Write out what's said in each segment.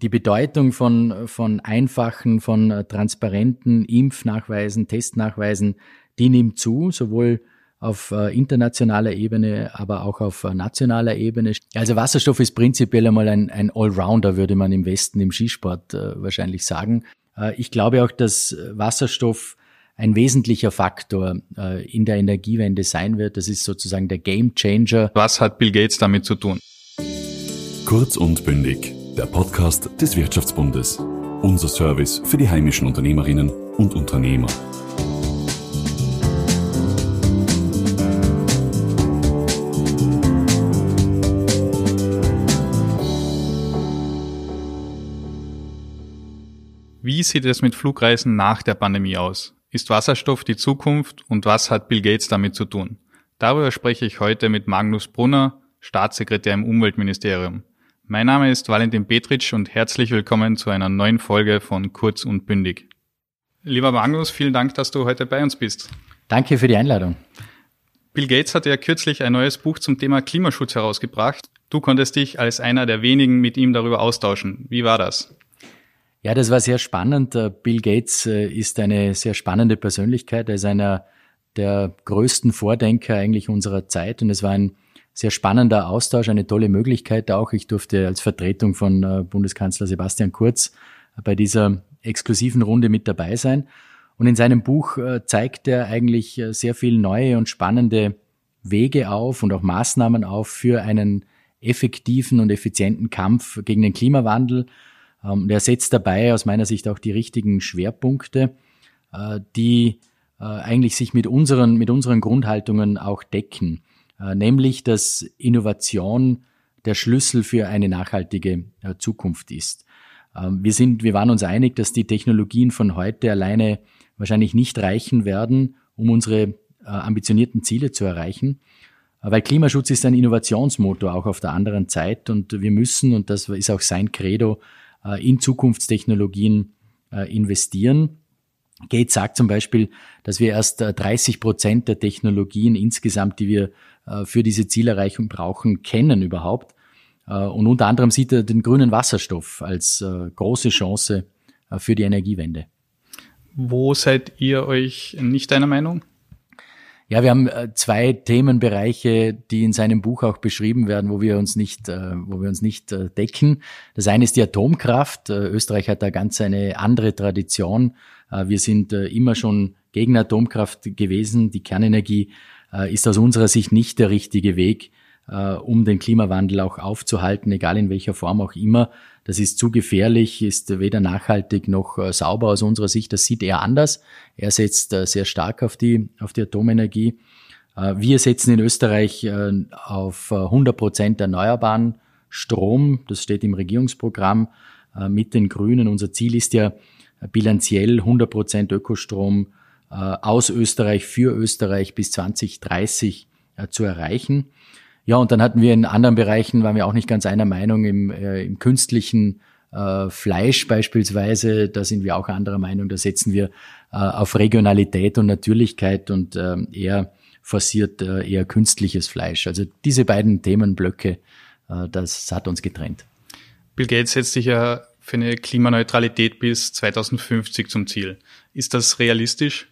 Die Bedeutung von, von einfachen, von äh, transparenten Impfnachweisen, Testnachweisen, die nimmt zu, sowohl auf äh, internationaler Ebene, aber auch auf äh, nationaler Ebene. Also Wasserstoff ist prinzipiell einmal ein, ein Allrounder, würde man im Westen im Skisport äh, wahrscheinlich sagen. Äh, ich glaube auch, dass Wasserstoff ein wesentlicher Faktor äh, in der Energiewende sein wird. Das ist sozusagen der Game Changer. Was hat Bill Gates damit zu tun? Kurz und bündig, der Podcast des Wirtschaftsbundes. Unser Service für die heimischen Unternehmerinnen und Unternehmer. Wie sieht es mit Flugreisen nach der Pandemie aus? Ist Wasserstoff die Zukunft und was hat Bill Gates damit zu tun? Darüber spreche ich heute mit Magnus Brunner, Staatssekretär im Umweltministerium. Mein Name ist Valentin Petritsch und herzlich willkommen zu einer neuen Folge von Kurz und Bündig. Lieber Magnus, vielen Dank, dass du heute bei uns bist. Danke für die Einladung. Bill Gates hat ja kürzlich ein neues Buch zum Thema Klimaschutz herausgebracht. Du konntest dich als einer der wenigen mit ihm darüber austauschen. Wie war das? Ja, das war sehr spannend. Äh, Bill Gates äh, ist eine sehr spannende Persönlichkeit. Er ist einer der größten Vordenker eigentlich unserer Zeit und es war ein sehr spannender Austausch, eine tolle Möglichkeit auch. Ich durfte als Vertretung von äh, Bundeskanzler Sebastian Kurz bei dieser exklusiven Runde mit dabei sein. Und in seinem Buch zeigt er eigentlich sehr viel neue und spannende Wege auf und auch Maßnahmen auf für einen effektiven und effizienten Kampf gegen den Klimawandel ähm, der setzt dabei aus meiner Sicht auch die richtigen Schwerpunkte, äh, die äh, eigentlich sich mit unseren, mit unseren Grundhaltungen auch decken, äh, nämlich dass Innovation der Schlüssel für eine nachhaltige äh, Zukunft ist. Ähm, wir sind, wir waren uns einig, dass die Technologien von heute alleine wahrscheinlich nicht reichen werden, um unsere äh, ambitionierten Ziele zu erreichen. Äh, weil Klimaschutz ist ein Innovationsmotor auch auf der anderen Zeit und wir müssen, und das ist auch sein Credo, äh, in Zukunftstechnologien äh, investieren. Gates sagt zum Beispiel, dass wir erst 30 äh, Prozent der Technologien insgesamt, die wir für diese Zielerreichung brauchen, kennen überhaupt. Und unter anderem sieht er den grünen Wasserstoff als große Chance für die Energiewende. Wo seid ihr euch nicht einer Meinung? Ja, wir haben äh, zwei Themenbereiche, die in seinem Buch auch beschrieben werden, wo wir uns nicht, äh, wo wir uns nicht äh, decken. Das eine ist die Atomkraft. Österreich hat da ganz eine andere Tradition. Wir sind immer schon gegen Atomkraft gewesen. Die Kernenergie ist aus unserer Sicht nicht der richtige Weg, um den Klimawandel auch aufzuhalten, egal in welcher Form auch immer. Das ist zu gefährlich, ist weder nachhaltig noch äh, sauber aus unserer Sicht. Das sieht er anders. Er setzt äh, sehr stark auf die, auf die Atomenergie. Äh, wir setzen in Österreich auf 100 Prozent erneuerbaren Strom. Das steht im Regierungsprogramm mit den Grünen. Unser Ziel ist ja bilanziell 100 Prozent Ökostrom aus Österreich für Österreich bis 2030 zu erreichen. Ja, und dann hatten wir in anderen Bereichen, waren wir auch nicht ganz einer Meinung, im, äh, im künstlichen äh, Fleisch beispielsweise, da sind wir auch anderer Meinung, da setzen wir äh, auf Regionalität und Natürlichkeit und äh, eher forciert äh, eher künstliches Fleisch. Also diese beiden Themenblöcke, äh, das hat uns getrennt. Bill Gates setzt sich ja für eine Klimaneutralität bis 2050 zum Ziel. Ist das realistisch?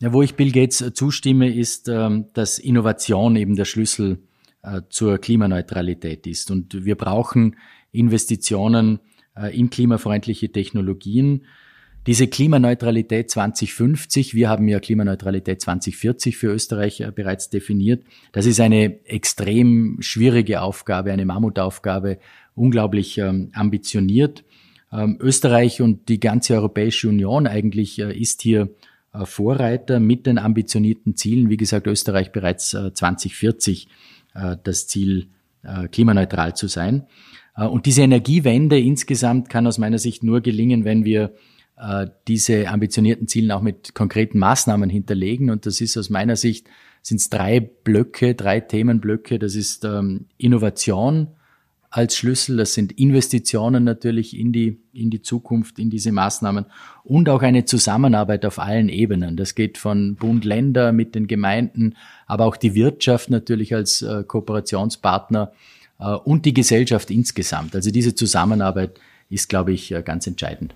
Ja, wo ich Bill Gates äh, zustimme, ist, ähm, dass Innovation eben der Schlüssel äh, zur Klimaneutralität ist. Und wir brauchen Investitionen äh, in klimafreundliche Technologien. Diese Klimaneutralität 2050, wir haben ja Klimaneutralität 2040 für Österreich bereits definiert. Das ist eine extrem schwierige Aufgabe, eine Mammutaufgabe, unglaublich ähm, ambitioniert. Ähm, Österreich und die ganze Europäische Union eigentlich ist hier Vorreiter mit den ambitionierten Zielen. Wie gesagt, Österreich bereits 2040 äh, äh, das Ziel, klimaneutral zu sein. Und diese Energiewende insgesamt kann aus meiner Sicht nur gelingen, wenn wir diese ambitionierten Zielen auch mit konkreten Maßnahmen hinterlegen. Und das ist aus meiner Sicht sind es drei Blöcke, drei Themenblöcke. Das ist ähm, Innovation, als Schlüssel. Das sind Investitionen natürlich in die, in die Zukunft, in diese Maßnahmen und auch eine Zusammenarbeit auf allen Ebenen. Das geht von Bund, Länder mit den Gemeinden, aber auch die Wirtschaft natürlich als äh, Kooperationspartner, äh, und die Gesellschaft insgesamt. Also diese Zusammenarbeit ist, glaube ich, ganz entscheidend.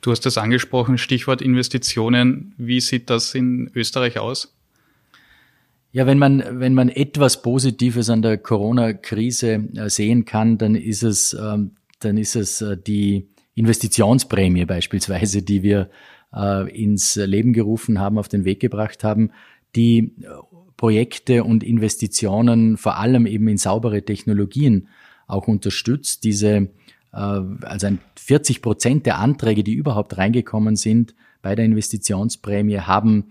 Du hast das angesprochen, Stichwort Investitionen. Wie sieht das in Österreich aus? Ja, wenn man, wenn man etwas Positives an der Corona-Krise äh, sehen kann, dann ist es, ähm, dann ist es äh, die Investitionsprämie beispielsweise, die wir äh, ins Leben gerufen haben, auf den Weg gebracht haben, die Projekte und Investitionen vor allem eben in saubere Technologien auch unterstützt. Diese also 40 Prozent der Anträge, die überhaupt reingekommen sind bei der Investitionsprämie, haben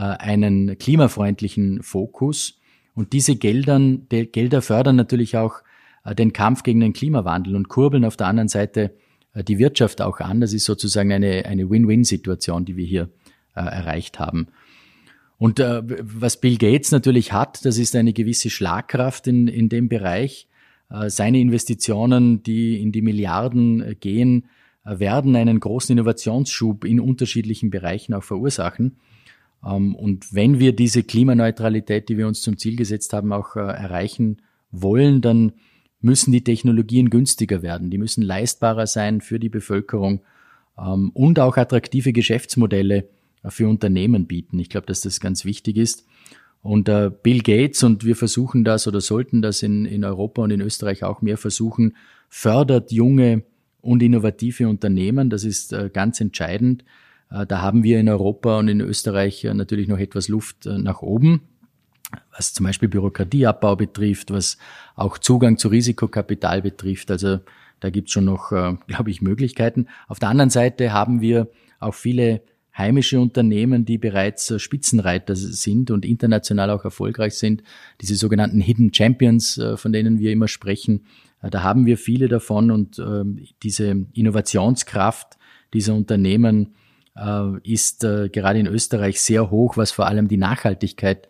einen klimafreundlichen Fokus. Und diese Geldern, die Gelder fördern natürlich auch äh, den Kampf gegen den Klimawandel und kurbeln auf der anderen Seite die Wirtschaft auch an. Das ist sozusagen eine, eine Win-Win-Situation, die wir hier äh, erreicht haben. Und äh, was Bill Gates natürlich hat, das ist eine gewisse Schlagkraft in, in dem Bereich. Äh, seine Investitionen, die in die Milliarden äh, gehen, äh, werden einen großen Innovationsschub in unterschiedlichen Bereichen auch verursachen. Ähm, und wenn wir diese Klimaneutralität, die wir uns zum Ziel gesetzt haben, auch erreichen wollen, dann müssen die Technologien günstiger werden. Die müssen leistbarer sein für die Bevölkerung ähm, und auch attraktive Geschäftsmodelle für Unternehmen bieten. Ich glaube, dass das ganz wichtig ist. Und äh, Bill Gates, und wir versuchen das oder sollten das in, in Europa und in Österreich auch mehr versuchen, fördert junge und innovative Unternehmen. Das ist äh, ganz entscheidend. Äh, da haben wir in Europa und in Österreich äh, natürlich noch etwas Luft äh, nach oben, was zum Beispiel Bürokratieabbau betrifft, was auch Zugang zu Risikokapital betrifft. Also da gibt es schon noch, glaube ich, Möglichkeiten. Auf der anderen Seite haben wir auch viele heimische Unternehmen, die bereits Spitzenreiter sind und international auch erfolgreich sind. Diese sogenannten Hidden Champions, von denen wir immer sprechen, da haben wir viele davon und ähm, diese Innovationskraft dieser Unternehmen ist gerade in Österreich sehr hoch, was vor allem die Nachhaltigkeit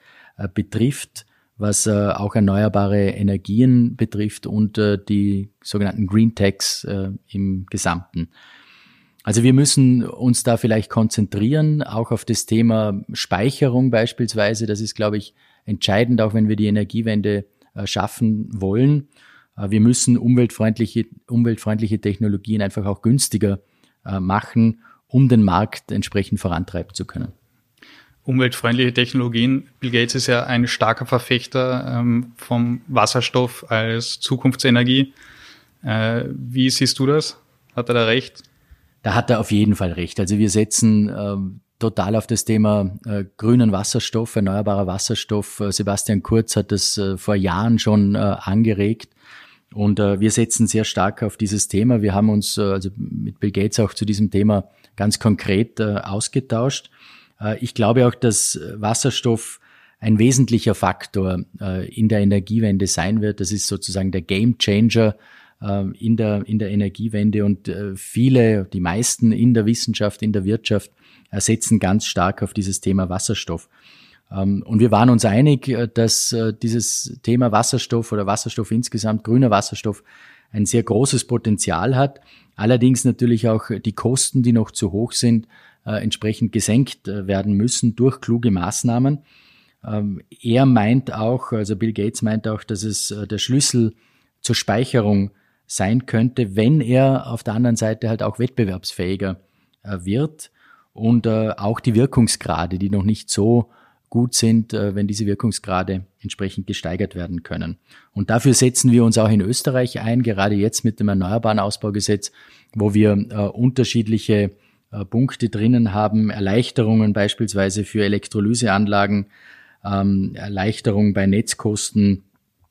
betrifft, was auch erneuerbare Energien betrifft und die sogenannten Green Techs im Gesamten. Also wir müssen uns da vielleicht konzentrieren, auch auf das Thema Speicherung beispielsweise. Das ist, glaube ich, entscheidend, auch wenn wir die Energiewende äh, schaffen wollen. Äh, wir müssen umweltfreundliche, umweltfreundliche Technologien einfach auch günstiger äh, machen, um den Markt entsprechend vorantreiben zu können. Umweltfreundliche Technologien. Bill Gates ist ja ein starker Verfechter ähm, vom Wasserstoff als Zukunftsenergie. Äh, wie siehst du das? Hat er da recht? da hat er auf jeden Fall recht. Also wir setzen äh, total auf das Thema äh, grünen Wasserstoff, erneuerbarer Wasserstoff. Äh, Sebastian Kurz hat das äh, vor Jahren schon äh, angeregt. Und äh, wir setzen sehr stark auf dieses Thema. Wir haben uns äh, also mit Bill Gates auch zu diesem Thema ganz konkret äh, ausgetauscht. Äh, ich glaube auch, dass Wasserstoff ein wesentlicher Faktor äh, in der Energiewende sein wird. Das ist sozusagen der Game Changer ähm, in der, in der Energiewende und äh, viele, die meisten in der Wissenschaft, in der Wirtschaft setzen ganz stark auf dieses Thema Wasserstoff. Ähm, und wir waren uns einig, äh, dass äh, dieses Thema Wasserstoff oder Wasserstoff insgesamt, grüner Wasserstoff, ein sehr großes Potenzial hat. Allerdings natürlich auch die Kosten, die noch zu hoch sind, entsprechend gesenkt werden müssen durch kluge Maßnahmen. Ähm, er meint auch, also Bill Gates meint auch, dass es der Schlüssel zur Speicherung sein könnte, wenn er auf der anderen Seite halt auch wettbewerbsfähiger äh, wird und äh, auch die Wirkungsgrade, die noch nicht so gut sind, äh, wenn diese Wirkungsgrade entsprechend gesteigert werden können. Und dafür setzen wir uns auch in Österreich ein, gerade jetzt mit dem Erneuerbaren Ausbaugesetz, wo wir unterschiedliche Punkte drinnen haben, Erleichterungen beispielsweise für Elektrolyseanlagen, ähm, Erleichterung bei Netzkosten,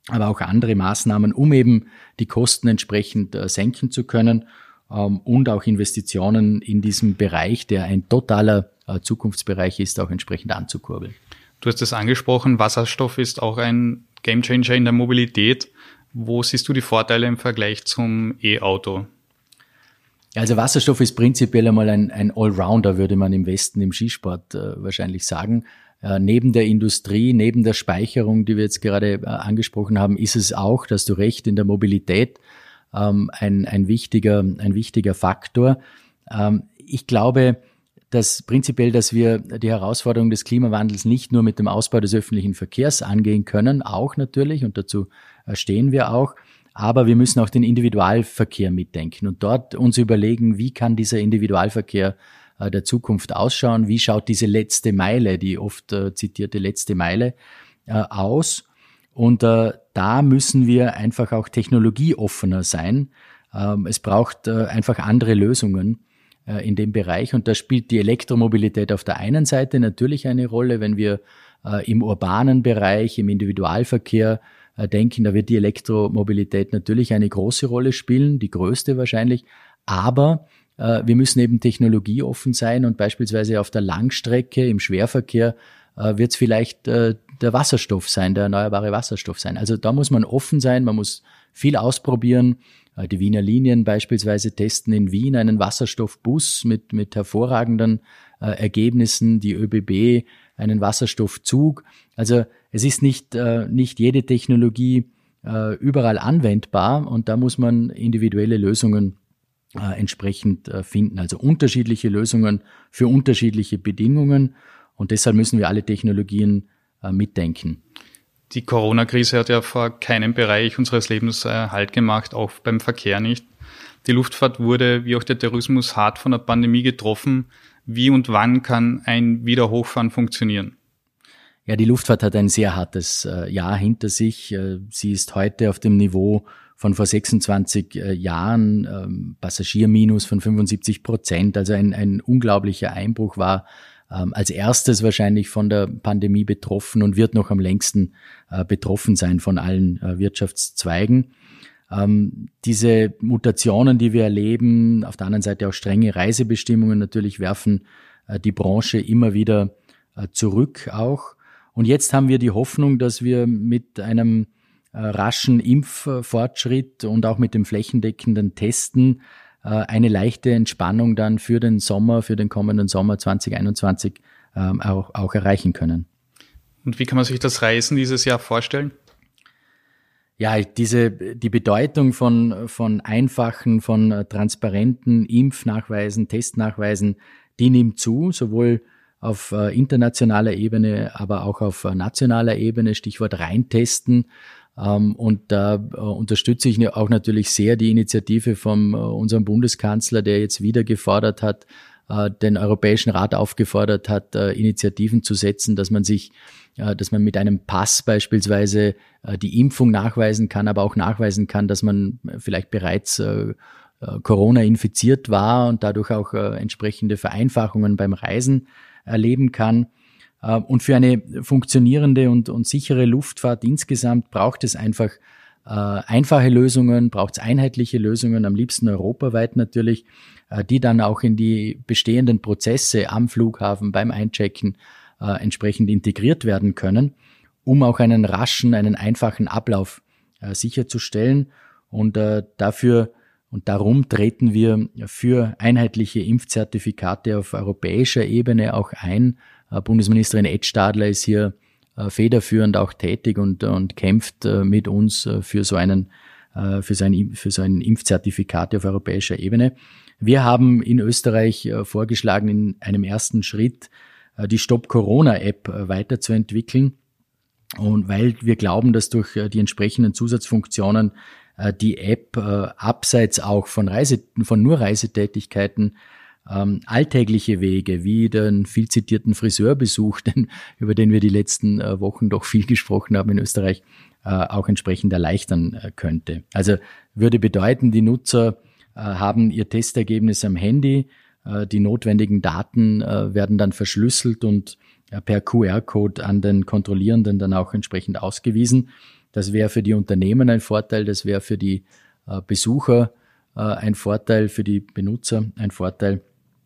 aber auch andere Maßnahmen, um eben die Kosten entsprechend äh, senken zu können ähm, und auch Investitionen in diesem Bereich, der ein totaler äh, Zukunftsbereich ist, auch entsprechend anzukurbeln. Du hast es angesprochen, Wasserstoff ist auch ein Gamechanger in der Mobilität. Wo siehst du die Vorteile im Vergleich zum E-Auto? Also Wasserstoff ist prinzipiell einmal ein, ein Allrounder, würde man im Westen im Skisport äh, wahrscheinlich sagen. Äh, neben der Industrie, neben der Speicherung, die wir jetzt gerade äh, angesprochen haben, ist es auch, dass du recht, in der Mobilität ähm, ein, ein, wichtiger, ein wichtiger Faktor. Ähm, ich glaube, dass prinzipiell, dass wir die Herausforderung des Klimawandels nicht nur mit dem Ausbau des öffentlichen Verkehrs angehen können, auch natürlich, und dazu äh, stehen wir auch, aber wir müssen auch den Individualverkehr mitdenken und dort uns überlegen, wie kann dieser Individualverkehr äh, der Zukunft ausschauen, wie schaut diese letzte Meile, die oft äh, zitierte letzte Meile aus. Und da müssen wir einfach auch technologieoffener sein. Ähm, es braucht einfach andere Lösungen in dem Bereich. Und da spielt die Elektromobilität auf der einen Seite natürlich eine Rolle, wenn wir äh, im urbanen Bereich, im Individualverkehr äh, denken, da wird die Elektromobilität natürlich eine große Rolle spielen, die größte wahrscheinlich. Aber äh, wir müssen eben technologieoffen sein und beispielsweise auf der Langstrecke im Schwerverkehr äh, wird es vielleicht äh, der Wasserstoff sein, der erneuerbare Wasserstoff sein. Also da muss man offen sein, man muss viel ausprobieren. Äh, die Wiener Linien beispielsweise testen in Wien einen Wasserstoffbus mit, mit hervorragenden äh, Ergebnissen, die ÖBB einen Wasserstoffzug. Also es ist nicht, äh, nicht jede Technologie äh, überall anwendbar und da muss man individuelle Lösungen äh, entsprechend äh, finden. Also unterschiedliche Lösungen für unterschiedliche Bedingungen und deshalb müssen wir alle Technologien mitdenken. Die Corona-Krise hat ja vor keinem Bereich unseres Lebens äh, Halt gemacht, auch beim Verkehr nicht. Die Luftfahrt wurde, wie auch der Tourismus, hart von der Pandemie getroffen. Wie und wann kann ein Wiederhochfahren funktionieren? Ja, die Luftfahrt hat ein sehr hartes äh, Jahr hinter sich. Äh, sie ist heute auf dem Niveau von vor 26 äh, Jahren, ähm, Passagierminus von 75 Prozent. Also ein, ein unglaublicher Einbruch war ähm, als erstes wahrscheinlich von der Pandemie betroffen und wird noch am längsten äh, betroffen sein von allen äh, Wirtschaftszweigen. Ähm, diese Mutationen, die wir erleben, auf der anderen Seite auch strenge Reisebestimmungen natürlich werfen äh, die Branche immer wieder zurück auch. Und jetzt haben wir die Hoffnung, dass wir mit einem raschen Impffortschritt und auch mit dem flächendeckenden Testen eine leichte Entspannung dann für den Sommer, für den kommenden Sommer 2021 ähm, auch, auch erreichen können. Und wie kann man sich das Reisen dieses Jahr vorstellen? Ja, diese, die Bedeutung von, von einfachen, von äh, transparenten Impfnachweisen, Testnachweisen, die nimmt zu, sowohl auf äh, internationaler Ebene, aber auch auf äh, nationaler Ebene, Stichwort reintesten. Ähm, und da unterstütze ich auch natürlich sehr die Initiative von unserem Bundeskanzler, der jetzt wieder gefordert hat, den Europäischen Rat aufgefordert hat, Initiativen zu setzen, dass man sich dass man mit einem Pass beispielsweise äh, die Impfung nachweisen kann, aber auch nachweisen kann, dass man vielleicht bereits äh, äh, Corona infiziert war und dadurch auch entsprechende Vereinfachungen beim Reisen erleben kann. Und für eine funktionierende und, und sichere Luftfahrt insgesamt braucht es einfach einfache Lösungen, braucht es einheitliche Lösungen, am liebsten europaweit natürlich, die dann auch in die bestehenden Prozesse am Flughafen, beim Einchecken äh, entsprechend integriert werden können, um auch einen raschen, einen einfachen Ablauf äh, sicherzustellen. Und äh, dafür und darum treten wir für einheitliche Impfzertifikate auf europäischer Ebene auch ein. Äh, Bundesministerin Ed Stadler ist hier äh, federführend auch tätig und, und kämpft äh, mit uns für so einen für so, ein, für so ein Impfzertifikat auf europäischer Ebene. Wir haben in Österreich vorgeschlagen, in einem ersten Schritt die Stop Corona App weiterzuentwickeln. Und weil wir glauben, dass durch die entsprechenden Zusatzfunktionen die App abseits auch von Reise, von nur Reisetätigkeiten ähm, alltägliche Wege wie den viel zitierten Friseurbesuch, den, über den wir die letzten äh, Wochen doch viel gesprochen haben in Österreich, äh, auch entsprechend erleichtern äh, könnte. Also würde bedeuten, die Nutzer haben ihr Testergebnis am Handy, äh, die notwendigen Daten äh, werden dann verschlüsselt und äh, per QR-Code an den Kontrollierenden dann auch entsprechend ausgewiesen. Das wäre für die Unternehmen ein Vorteil, das wäre für die Besucher ein Vorteil, für die Benutzer ein Vorteil,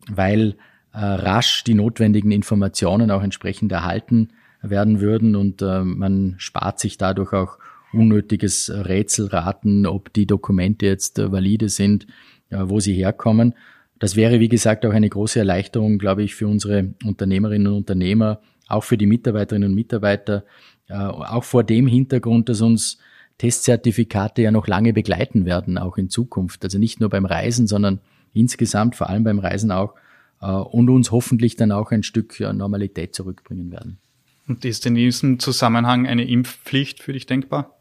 weil rasch die notwendigen Informationen auch entsprechend erhalten werden würden und man spart sich dadurch auch unnötiges Rätselraten, ob die Dokumente jetzt valide sind, wo sie herkommen. Das wäre, wie gesagt, auch eine große Erleichterung, glaube ich, für unsere Unternehmerinnen und Unternehmer, auch für die Mitarbeiterinnen und Mitarbeiter, äh, auch vor dem Hintergrund, dass uns Testzertifikate ja noch lange begleiten werden, auch in Zukunft. Also nicht nur beim Reisen, sondern insgesamt, vor allem beim Reisen auch, äh, und uns hoffentlich dann auch ein Stück Normalität zurückbringen werden. Und ist in diesem Zusammenhang eine Impfpflicht für dich denkbar?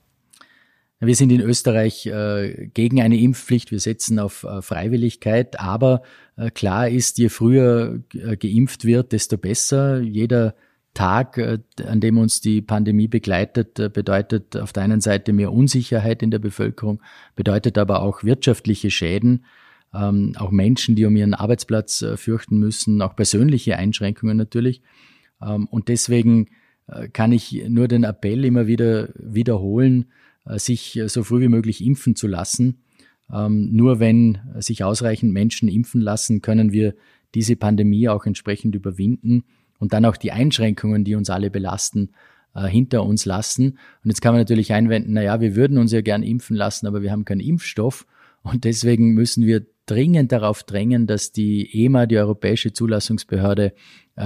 Wir sind in Österreich äh, gegen eine Impfpflicht. Wir setzen auf äh, Freiwilligkeit. Aber äh, klar ist, je früher äh, geimpft wird, desto besser. Jeder Tag, äh, an dem uns die Pandemie begleitet, äh, bedeutet auf der einen Seite mehr Unsicherheit in der Bevölkerung, bedeutet aber auch wirtschaftliche Schäden, ähm, auch Menschen, die um ihren Arbeitsplatz fürchten müssen, auch persönliche Einschränkungen natürlich. Ähm, und deswegen kann ich nur den Appell immer wieder wiederholen, äh, sich äh, so früh wie möglich impfen zu lassen. Ähm, nur wenn sich ausreichend Menschen impfen lassen, können wir diese Pandemie auch entsprechend überwinden und dann auch die Einschränkungen, die uns alle belasten, äh, hinter uns lassen. Und jetzt kann man natürlich einwenden, na ja, wir würden uns ja gern impfen lassen, aber wir haben keinen Impfstoff. Und deswegen müssen wir dringend darauf drängen, dass die EMA, die Europäische Zulassungsbehörde,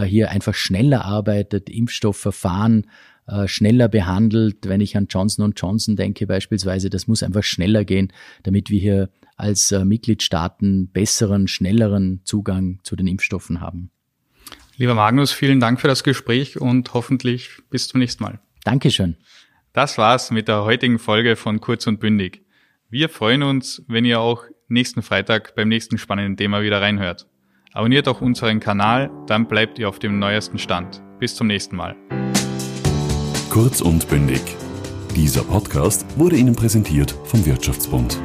hier einfach schneller arbeitet, Impfstoffverfahren äh, schneller behandelt. Wenn ich an Johnson Johnson denke beispielsweise, das muss einfach schneller gehen, damit wir hier als äh, Mitgliedstaaten besseren, schnelleren Zugang zu den Impfstoffen haben. Lieber Magnus, vielen Dank für das Gespräch und hoffentlich bis zum nächsten Mal. Dankeschön. Das war's mit der heutigen Folge von Kurz und Bündig. Wir freuen uns, wenn ihr auch nächsten Freitag beim nächsten spannenden Thema wieder reinhört. Abonniert auch unseren Kanal, dann bleibt ihr auf dem neuesten Stand. Bis zum nächsten Mal. Kurz und bündig. Dieser Podcast wurde Ihnen präsentiert vom Wirtschaftsbund.